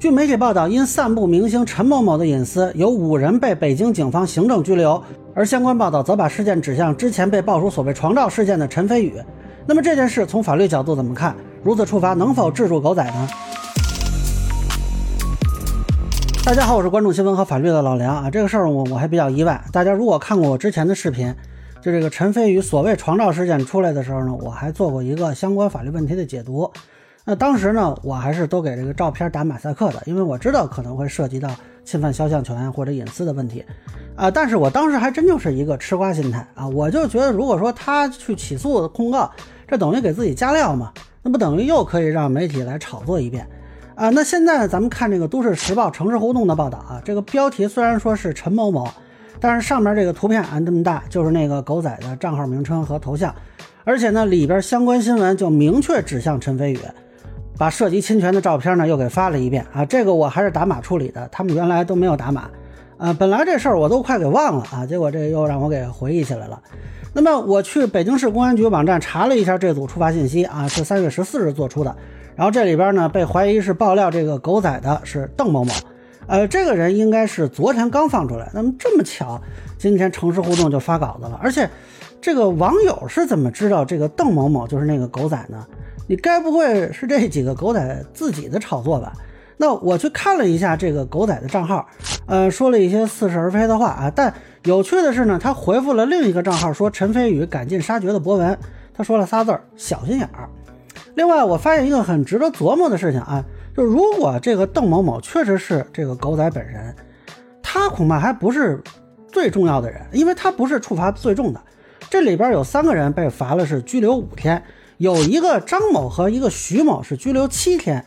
据媒体报道，因散布明星陈某某的隐私，有五人被北京警方行政拘留。而相关报道则把事件指向之前被爆出所谓床照事件的陈飞宇。那么这件事从法律角度怎么看？如此处罚能否制住狗仔呢？大家好，我是关注新闻和法律的老梁啊。这个事儿我我还比较意外。大家如果看过我之前的视频，就这个陈飞宇所谓床照事件出来的时候呢，我还做过一个相关法律问题的解读。那当时呢，我还是都给这个照片打马赛克的，因为我知道可能会涉及到侵犯肖像权或者隐私的问题，啊，但是我当时还真就是一个吃瓜心态啊，我就觉得如果说他去起诉控告，这等于给自己加料嘛，那不等于又可以让媒体来炒作一遍啊？那现在咱们看这个《都市时报》城市互动的报道啊，这个标题虽然说是陈某某，但是上面这个图片啊这么大，就是那个狗仔的账号名称和头像，而且呢里边相关新闻就明确指向陈飞宇。把涉及侵权的照片呢又给发了一遍。啊，这个我还是打码处理的，他们原来都没有打码，呃，本来这事儿我都快给忘了啊，结果这又让我给回忆起来了。那么我去北京市公安局网站查了一下这组触发信息啊，是三月十四日做出的，然后这里边呢被怀疑是爆料这个狗仔的是邓某某，呃，这个人应该是昨天刚放出来，那么这么巧，今天城市互动就发稿子了，而且这个网友是怎么知道这个邓某某就是那个狗仔呢？你该不会是这几个狗仔自己的炒作吧？那我去看了一下这个狗仔的账号，呃，说了一些似是而非的话啊。但有趣的是呢，他回复了另一个账号说陈飞宇赶尽杀绝的博文，他说了仨字儿小心眼儿。另外，我发现一个很值得琢磨的事情啊，就如果这个邓某某确实是这个狗仔本人，他恐怕还不是最重要的人，因为他不是处罚最重的。这里边有三个人被罚了是拘留五天。有一个张某和一个徐某是拘留七天，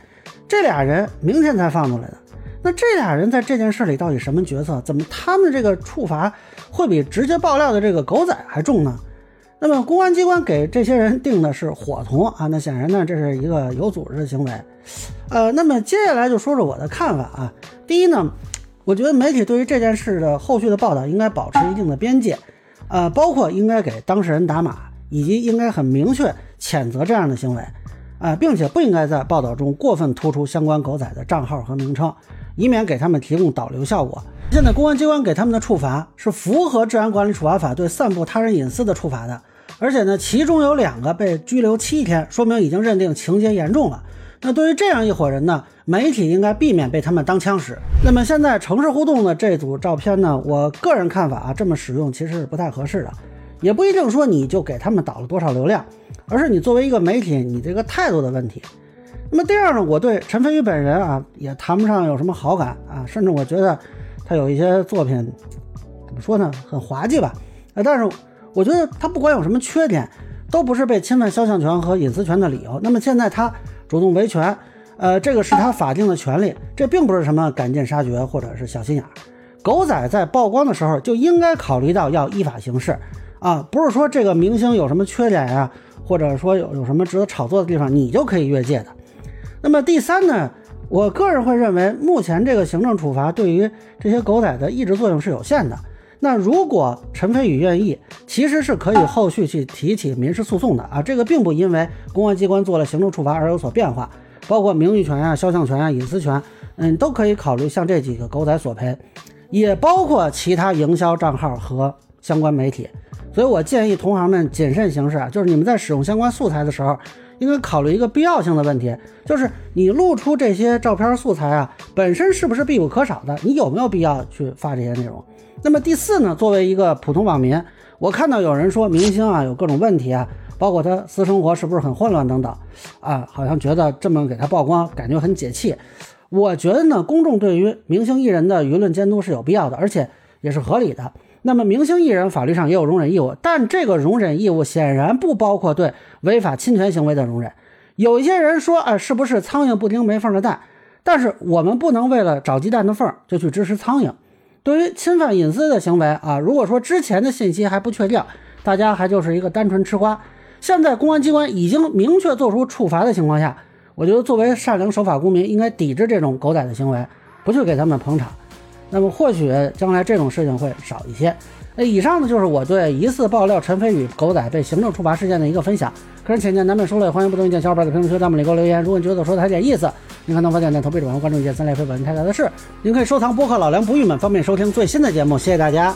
这俩人明天才放出来的。那这俩人在这件事里到底什么角色？怎么他们这个处罚会比直接爆料的这个狗仔还重呢？那么公安机关给这些人定的是伙同啊，那显然呢这是一个有组织的行为。呃，那么接下来就说说我的看法啊。第一呢，我觉得媒体对于这件事的后续的报道应该保持一定的边界，呃，包括应该给当事人打码，以及应该很明确。谴责这样的行为，啊，并且不应该在报道中过分突出相关狗仔的账号和名称，以免给他们提供导流效果。现在公安机关给他们的处罚是符合《治安管理处罚法》对散布他人隐私的处罚的，而且呢，其中有两个被拘留七天，说明已经认定情节严重了。那对于这样一伙人呢，媒体应该避免被他们当枪使。那么现在城市互动的这组照片呢，我个人看法啊，这么使用其实是不太合适的。也不一定说你就给他们导了多少流量，而是你作为一个媒体，你这个态度的问题。那么第二呢，我对陈飞宇本人啊也谈不上有什么好感啊，甚至我觉得他有一些作品怎么说呢，很滑稽吧。呃，但是我觉得他不管有什么缺点，都不是被侵犯肖像权和隐私权的理由。那么现在他主动维权，呃，这个是他法定的权利，这并不是什么赶尽杀绝或者是小心眼儿。狗仔在曝光的时候就应该考虑到要依法行事。啊，不是说这个明星有什么缺点呀，或者说有有什么值得炒作的地方，你就可以越界的。那么第三呢，我个人会认为，目前这个行政处罚对于这些狗仔的抑制作用是有限的。那如果陈飞宇愿意，其实是可以后续去提起民事诉讼的啊。这个并不因为公安机关做了行政处罚而有所变化，包括名誉权啊、肖像权啊、隐私权，嗯，都可以考虑向这几个狗仔索赔，也包括其他营销账号和相关媒体。所以我建议同行们谨慎行事啊，就是你们在使用相关素材的时候，应该考虑一个必要性的问题，就是你露出这些照片素材啊，本身是不是必不可少的？你有没有必要去发这些内容？那么第四呢，作为一个普通网民，我看到有人说明星啊有各种问题啊，包括他私生活是不是很混乱等等啊，好像觉得这么给他曝光，感觉很解气。我觉得呢，公众对于明星艺人的舆论监督是有必要的，而且也是合理的。那么，明星艺人法律上也有容忍义务，但这个容忍义务显然不包括对违法侵权行为的容忍。有一些人说，啊，是不是苍蝇不叮没缝的蛋？但是我们不能为了找鸡蛋的缝就去支持苍蝇。对于侵犯隐私的行为啊，如果说之前的信息还不确定，大家还就是一个单纯吃瓜。现在公安机关已经明确做出处罚的情况下，我觉得作为善良守法公民，应该抵制这种狗仔的行为，不去给他们捧场。那么或许将来这种事情会少一些。那以上呢就是我对疑似爆料陈飞宇狗仔被行政处罚事件的一个分享。个人浅见难免疏漏，欢迎不同意见小伙伴在评论区、弹幕里给我留言。如果你觉得我说的还有点意思，您可能否点赞投币转发关注一键三连非本人太大的事。您可以收藏播客老梁不郁闷，方便收听最新的节目。谢谢大家。